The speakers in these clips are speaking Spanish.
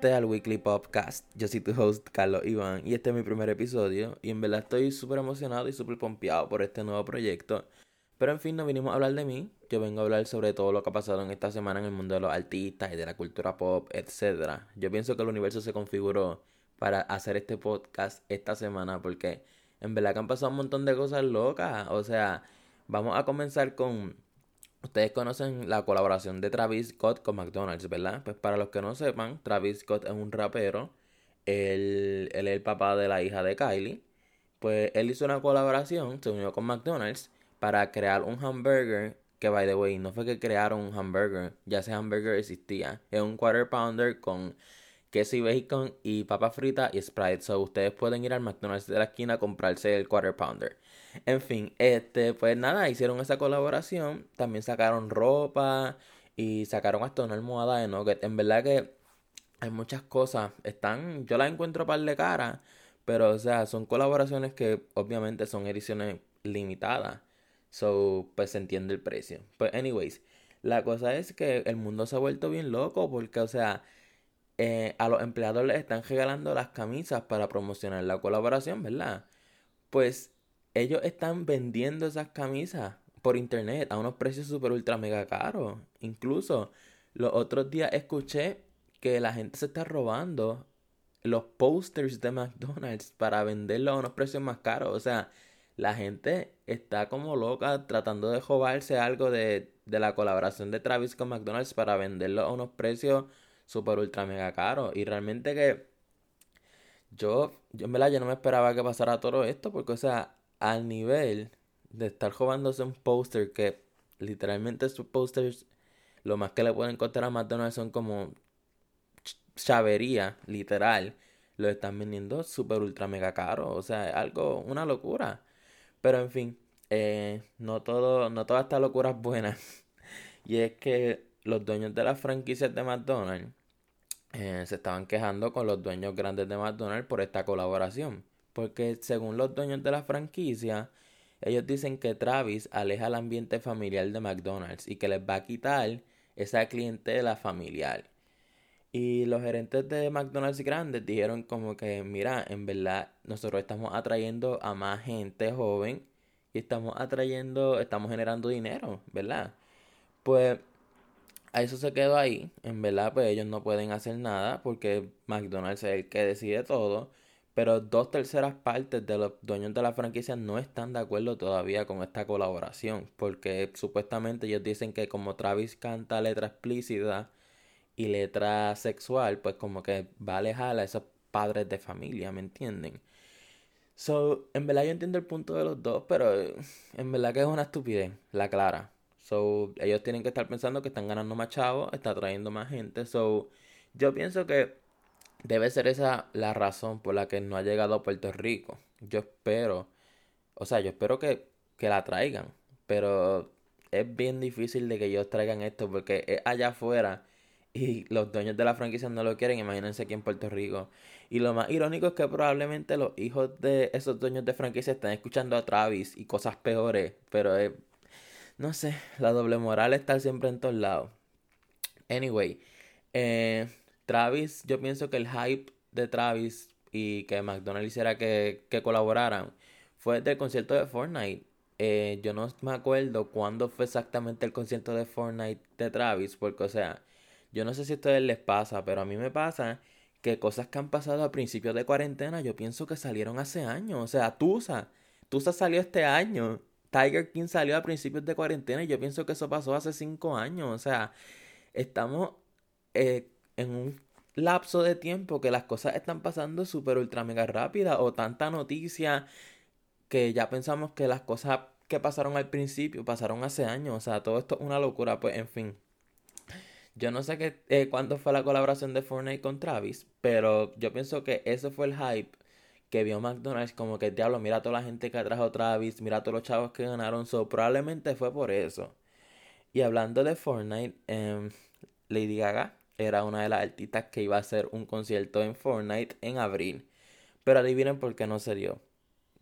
Gente al Weekly Podcast. Yo soy tu host Carlos Iván y este es mi primer episodio y en verdad estoy súper emocionado y súper pompeado por este nuevo proyecto. Pero en fin, no vinimos a hablar de mí, yo vengo a hablar sobre todo lo que ha pasado en esta semana en el mundo de los artistas y de la cultura pop, etc. Yo pienso que el universo se configuró para hacer este podcast esta semana porque en verdad que han pasado un montón de cosas locas. O sea, vamos a comenzar con Ustedes conocen la colaboración de Travis Scott con McDonald's, ¿verdad? Pues para los que no sepan, Travis Scott es un rapero. Él, es el papá de la hija de Kylie. Pues él hizo una colaboración, se unió con McDonald's para crear un hamburger que, by the way, no fue que crearon un hamburger, ya ese hamburger existía. Es un quarter pounder con queso y bacon y papa frita y Sprite. So ustedes pueden ir al McDonald's de la esquina a comprarse el quarter pounder. En fin, este, pues nada, hicieron esa colaboración. También sacaron ropa y sacaron hasta una almohada de Nugget. En verdad que hay muchas cosas. Están, yo las encuentro par de cara, pero o sea, son colaboraciones que obviamente son ediciones limitadas. So, pues se entiende el precio. Pues, anyways, la cosa es que el mundo se ha vuelto bien loco porque, o sea, eh, a los empleados les están regalando las camisas para promocionar la colaboración, ¿verdad? Pues ellos están vendiendo esas camisas por internet a unos precios super ultra mega caros. Incluso los otros días escuché que la gente se está robando los posters de McDonald's para venderlos a unos precios más caros. O sea, la gente está como loca tratando de robarse algo de, de la colaboración de Travis con McDonald's para venderlo a unos precios super ultra mega caros. Y realmente que yo, yo en verdad yo no me esperaba que pasara todo esto porque, o sea, al nivel de estar robándose un póster que literalmente sus posters lo más que le pueden costar a McDonald's son como chavería, literal. Lo están vendiendo super ultra mega caro. O sea, algo, una locura. Pero en fin, eh, no todo, no toda esta locura es buena. y es que los dueños de las franquicias de McDonald's eh, se estaban quejando con los dueños grandes de McDonald's por esta colaboración. Porque según los dueños de la franquicia, ellos dicen que Travis aleja el ambiente familiar de McDonald's y que les va a quitar esa clientela familiar. Y los gerentes de McDonald's grandes dijeron como que, mira, en verdad nosotros estamos atrayendo a más gente joven y estamos atrayendo, estamos generando dinero, ¿verdad? Pues eso se quedó ahí. En verdad, pues ellos no pueden hacer nada porque McDonald's es el que decide todo. Pero dos terceras partes de los dueños de la franquicia no están de acuerdo todavía con esta colaboración. Porque supuestamente ellos dicen que como Travis canta letra explícita y letra sexual, pues como que va a alejar a esos padres de familia, ¿me entienden? So, en verdad yo entiendo el punto de los dos, pero en verdad que es una estupidez, la clara. So, ellos tienen que estar pensando que están ganando más chavos, está trayendo más gente. So, yo pienso que debe ser esa la razón por la que no ha llegado a Puerto Rico. Yo espero, o sea, yo espero que, que la traigan, pero es bien difícil de que ellos traigan esto porque es allá afuera y los dueños de la franquicia no lo quieren, imagínense aquí en Puerto Rico. Y lo más irónico es que probablemente los hijos de esos dueños de franquicia están escuchando a Travis y cosas peores, pero es, no sé, la doble moral está siempre en todos lados. Anyway, eh, Travis, yo pienso que el hype de Travis y que McDonald's hiciera que, que colaboraran fue del concierto de Fortnite. Eh, yo no me acuerdo cuándo fue exactamente el concierto de Fortnite de Travis, porque, o sea, yo no sé si a ustedes les pasa, pero a mí me pasa que cosas que han pasado a principios de cuarentena, yo pienso que salieron hace años. O sea, Tusa, Tusa salió este año. Tiger King salió a principios de cuarentena y yo pienso que eso pasó hace cinco años. O sea, estamos eh, en un lapso de tiempo que las cosas están pasando súper ultra mega rápida o tanta noticia que ya pensamos que las cosas que pasaron al principio pasaron hace años. O sea, todo esto es una locura. Pues, en fin. Yo no sé eh, cuándo fue la colaboración de Fortnite con Travis, pero yo pienso que ese fue el hype que vio McDonald's como que diablo, mira toda la gente que atrajo Travis, mira todos los chavos que ganaron, so probablemente fue por eso. Y hablando de Fortnite, eh, Lady Gaga era una de las artistas que iba a hacer un concierto en Fortnite en abril. Pero adivinen por qué no se dio.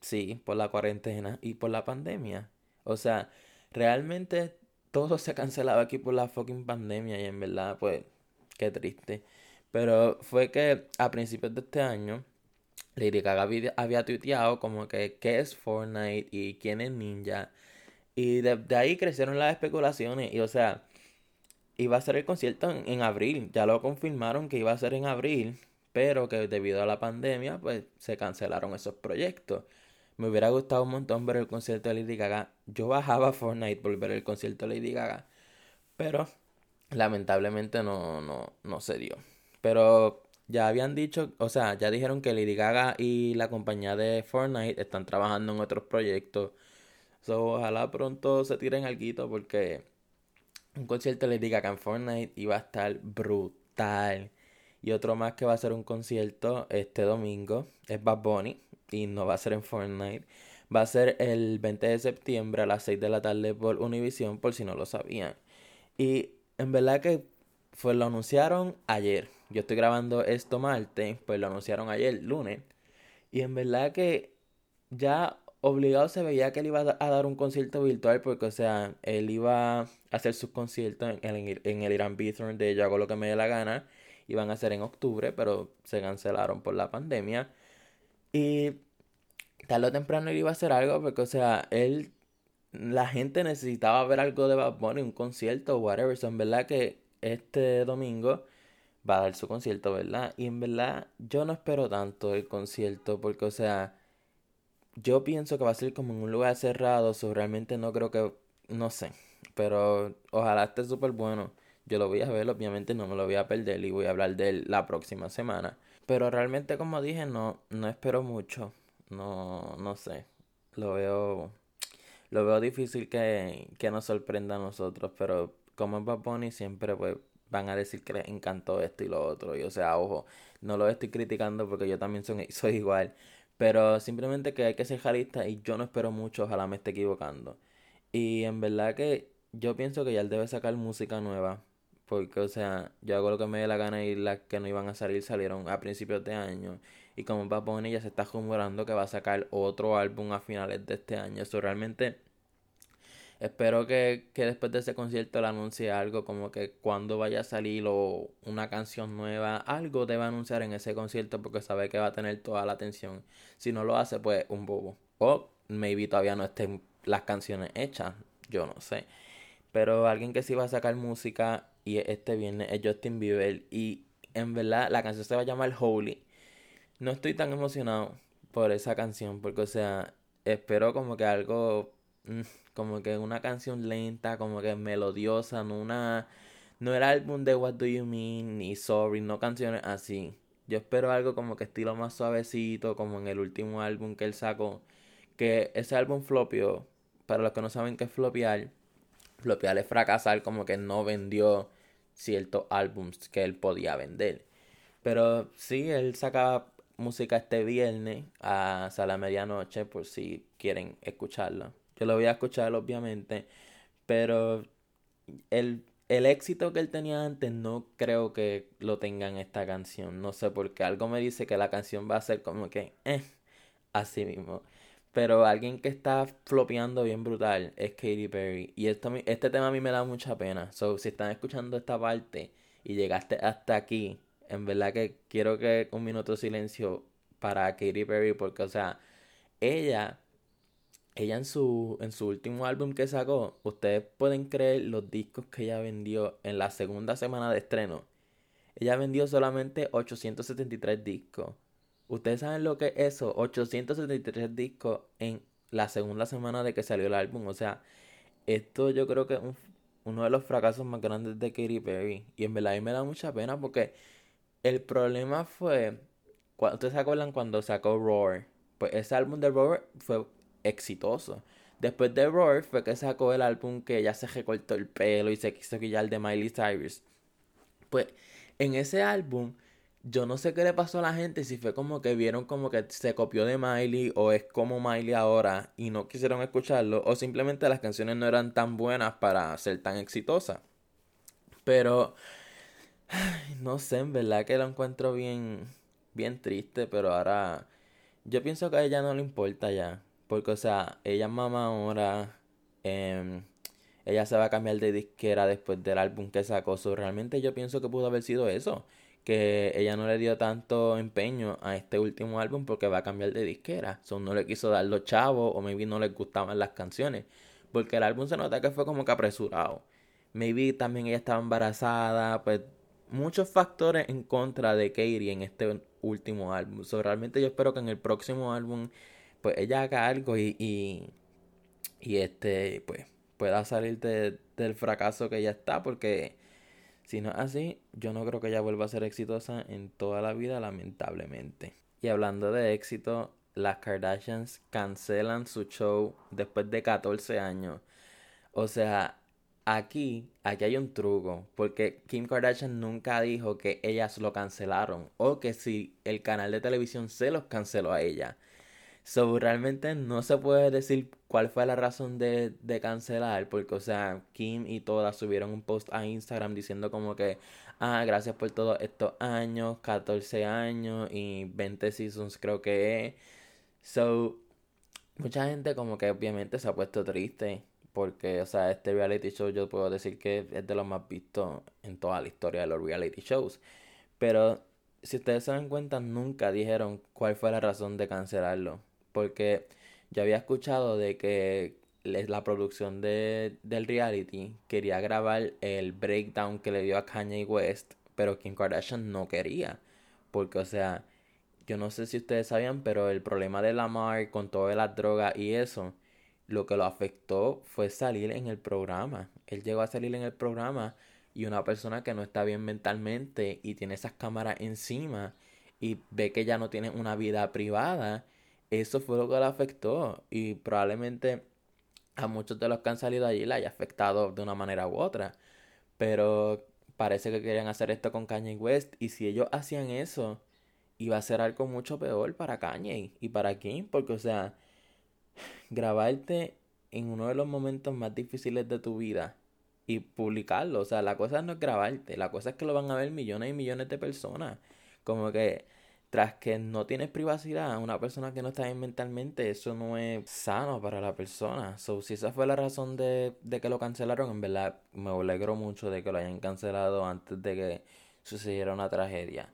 Sí, por la cuarentena y por la pandemia. O sea, realmente todo se ha cancelado aquí por la fucking pandemia y en verdad, pues, qué triste. Pero fue que a principios de este año, Lady Gaga había, tuiteado como que qué es Fortnite y quién es Ninja. Y de, ahí crecieron las especulaciones. Y o sea, iba a ser el concierto en, abril. Ya lo confirmaron que iba a ser en abril. Pero que debido a la pandemia, pues se cancelaron esos proyectos. Me hubiera gustado un montón ver el concierto de Lady Gaga. Yo bajaba a Fortnite por ver el concierto de Lady Gaga. Pero lamentablemente no, no, no se dio. Pero ya habían dicho, o sea, ya dijeron que Lady Gaga y la compañía de Fortnite están trabajando en otros proyectos. So, ojalá pronto se tiren algo porque un concierto de Lady Gaga en Fortnite iba a estar brutal. Y otro más que va a ser un concierto este domingo es Bad Bunny y no va a ser en Fortnite. Va a ser el 20 de septiembre a las 6 de la tarde por Univision, por si no lo sabían. Y en verdad que fue, lo anunciaron ayer. Yo estoy grabando esto martes, pues lo anunciaron ayer, lunes. Y en verdad que ya obligado se veía que él iba a dar un concierto virtual porque, o sea, él iba a hacer sus conciertos en el, en el Irán Bithorn de Yo hago lo que me dé la gana. Iban a ser en octubre, pero se cancelaron por la pandemia. Y tarde o temprano él iba a hacer algo porque, o sea, él, la gente necesitaba ver algo de Bad Bunny, un concierto o whatever. So, en verdad que este domingo va a dar su concierto, ¿verdad? Y en verdad yo no espero tanto el concierto porque, o sea, yo pienso que va a ser como en un lugar cerrado, so realmente no creo que, no sé, pero ojalá esté súper bueno. Yo lo voy a ver, obviamente no me lo voy a perder y voy a hablar de él la próxima semana. Pero realmente, como dije, no, no espero mucho. No, no sé. Lo veo, lo veo difícil que, que nos sorprenda a nosotros, pero como es Bad siempre pues van a decir que les encantó esto y lo otro. Y o sea, ojo, no lo estoy criticando porque yo también soy, soy igual. Pero simplemente que hay que ser realista y yo no espero mucho, ojalá me esté equivocando. Y en verdad que yo pienso que ya él debe sacar música nueva. Porque, o sea, yo hago lo que me dé la gana y las que no iban a salir salieron a principios de año. Y como Bad Bunny ya se está rumorando que va a sacar otro álbum a finales de este año. Eso realmente Espero que, después de ese concierto le anuncie algo como que cuando vaya a salir o una canción nueva, algo debe anunciar en ese concierto porque sabe que va a tener toda la atención. Si no lo hace, pues un bobo. O maybe todavía no estén las canciones hechas, yo no sé. Pero alguien que sí va a sacar música y este viernes es Justin Bieber y en verdad la canción se va a llamar Holy. No estoy tan emocionado por esa canción porque o sea, espero como que algo como que una canción lenta, como que melodiosa, no una no era álbum de What Do You Mean ni Sorry, no canciones así. Yo espero algo como que estilo más suavecito, como en el último álbum que él sacó, que ese álbum flopió, para los que no saben qué es flopear, flopear es fracasar, como que no vendió ciertos álbums que él podía vender. Pero sí, él saca música este viernes hasta la medianoche por si quieren escucharla. Yo lo voy a escuchar, obviamente. Pero el, el éxito que él tenía antes no creo que lo tenga en esta canción. No sé por qué. Algo me dice que la canción va a ser como que, eh, así mismo. Pero alguien que está flopeando bien brutal es Katy Perry. Y esto, este tema a mí me da mucha pena. So, si están escuchando esta parte y llegaste hasta aquí, en verdad que quiero que un minuto de silencio para Katy Perry. Porque, o sea, ella ella en su, en su último álbum que sacó, ustedes pueden creer los discos que ella vendió en la segunda semana de estreno. Ella vendió solamente 873 discos. Ustedes saben lo que es eso, 873 discos en la segunda semana de que salió el álbum. O sea, esto yo creo que es uno de los fracasos más grandes de Katy Perry. Y en verdad a mí me da mucha pena porque el problema fue, ¿ustedes se acuerdan cuando sacó Roar? Pues ese álbum de Roar fue exitoso. Después de Roar fue que sacó el álbum que ya se recortó el pelo y se quiso quillar de Miley Cyrus. Pues en ese álbum yo no sé qué le pasó a la gente, si fue como que vieron como que se copió de Miley o es como Miley ahora y no quisieron escucharlo o simplemente las canciones no eran tan buenas para ser tan exitosas. Pero no sé, en verdad que lo encuentro bien bien triste, pero ahora yo pienso que a ella no le importa ya. Porque, o sea, ella es mamá ahora. Em, ella se va a cambiar de disquera después del álbum que sacó. So, realmente yo pienso que pudo haber sido eso. que ella no le dio tanto empeño a este último álbum porque va a cambiar de disquera. So, no le quiso dar los chavos o maybe no le gustaban las canciones. Porque el álbum se nota que fue como que apresurado. Maybe también ella estaba embarazada. Pues muchos factores en contra de Katie en este último álbum. So, realmente yo espero que en el próximo álbum pues ella haga algo y, y, y este pues pueda salir del fracaso que ella está porque si no es así, yo no creo que ella vuelva a ser exitosa en toda la vida, lamentablemente. Y hablando de éxito, las Kardashians cancelan su show después de 14 años. O sea, aquí, aquí hay un truco, porque Kim Kardashian nunca dijo que ellas lo cancelaron o que si el canal de televisión se los canceló a ella. So, realmente no se puede decir cuál fue la razón de, de, cancelar, porque, o sea, Kim y todas subieron un post a Instagram diciendo como que, ah, gracias por todos estos años, 14 años y 20 seasons creo que es. So, mucha gente como que obviamente se ha puesto triste, porque, o sea, este reality show yo puedo decir que es de los más vistos en toda la historia de los reality shows. Pero, si ustedes se dan cuenta, nunca dijeron cuál fue la razón de cancelarlo porque yo había escuchado de que la producción de, del reality quería grabar el breakdown que le dio a Kanye West, pero Kim Kardashian no quería. Porque, o sea, yo no sé si ustedes sabían, pero el problema de Lamar con todas las drogas y eso, lo que lo afectó fue salir en el programa. Él llegó a salir en el programa y una persona que no está bien mentalmente y tiene esas cámaras encima y ve que ya no tiene una vida privada eso fue lo que le afectó y probablemente a muchos de los que han salido allí le haya afectado de una manera u otra. Pero parece que querían hacer esto con Kanye West y si ellos hacían eso, iba a ser algo mucho peor para Kanye y para Kim, porque o sea, grabarte en uno de los momentos más difíciles de tu vida y publicarlo, o sea, la cosa no es grabarte, la cosa es que lo van a ver millones y millones de personas. Como que tras que no tienes privacidad, una persona que no está bien mentalmente, eso no es sano para la persona. So, si esa fue la razón de, de que lo cancelaron, en verdad me alegro mucho de que lo hayan cancelado antes de que sucediera una tragedia.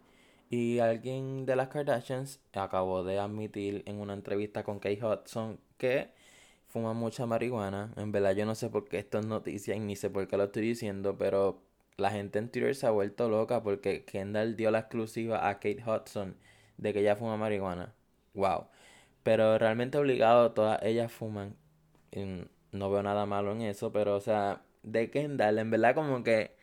Y alguien de las Kardashians acabó de admitir en una entrevista con Kate Hudson que fuma mucha marihuana. En verdad yo no sé por qué esto es noticia y ni sé por qué lo estoy diciendo, pero la gente en Twitter se ha vuelto loca porque Kendall dio la exclusiva a Kate Hudson de que ella fuma marihuana. Wow. Pero realmente obligado, todas ellas fuman. no veo nada malo en eso, pero o sea, de Kendall, en verdad como que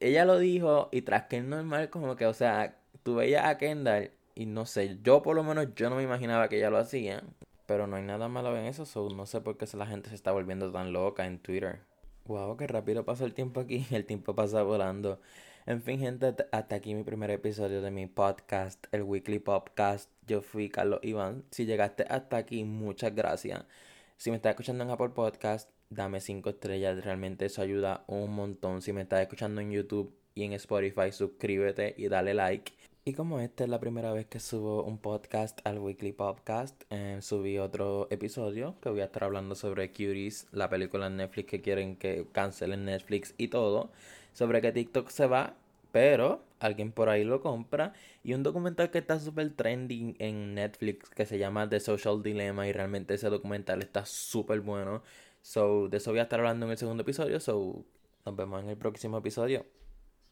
ella lo dijo y tras que es normal como que, o sea, tú veías a Kendall y no sé, yo por lo menos yo no me imaginaba que ella lo hacía. Pero no hay nada malo en eso, so no sé por qué la gente se está volviendo tan loca en Twitter. Wow, qué rápido pasa el tiempo aquí. El tiempo pasa volando. En fin, gente, hasta aquí mi primer episodio de mi podcast, el Weekly Podcast. Yo fui Carlos Iván. Si llegaste hasta aquí, muchas gracias. Si me estás escuchando en Apple Podcast, dame 5 estrellas. Realmente eso ayuda un montón. Si me estás escuchando en YouTube y en Spotify, suscríbete y dale like. Y como esta es la primera vez que subo un podcast al Weekly Podcast, eh, subí otro episodio que voy a estar hablando sobre Cuties, la película en Netflix que quieren que cancelen Netflix y todo, sobre que TikTok se va, pero alguien por ahí lo compra, y un documental que está súper trending en Netflix que se llama The Social Dilemma y realmente ese documental está súper bueno. So, de eso voy a estar hablando en el segundo episodio, so nos vemos en el próximo episodio.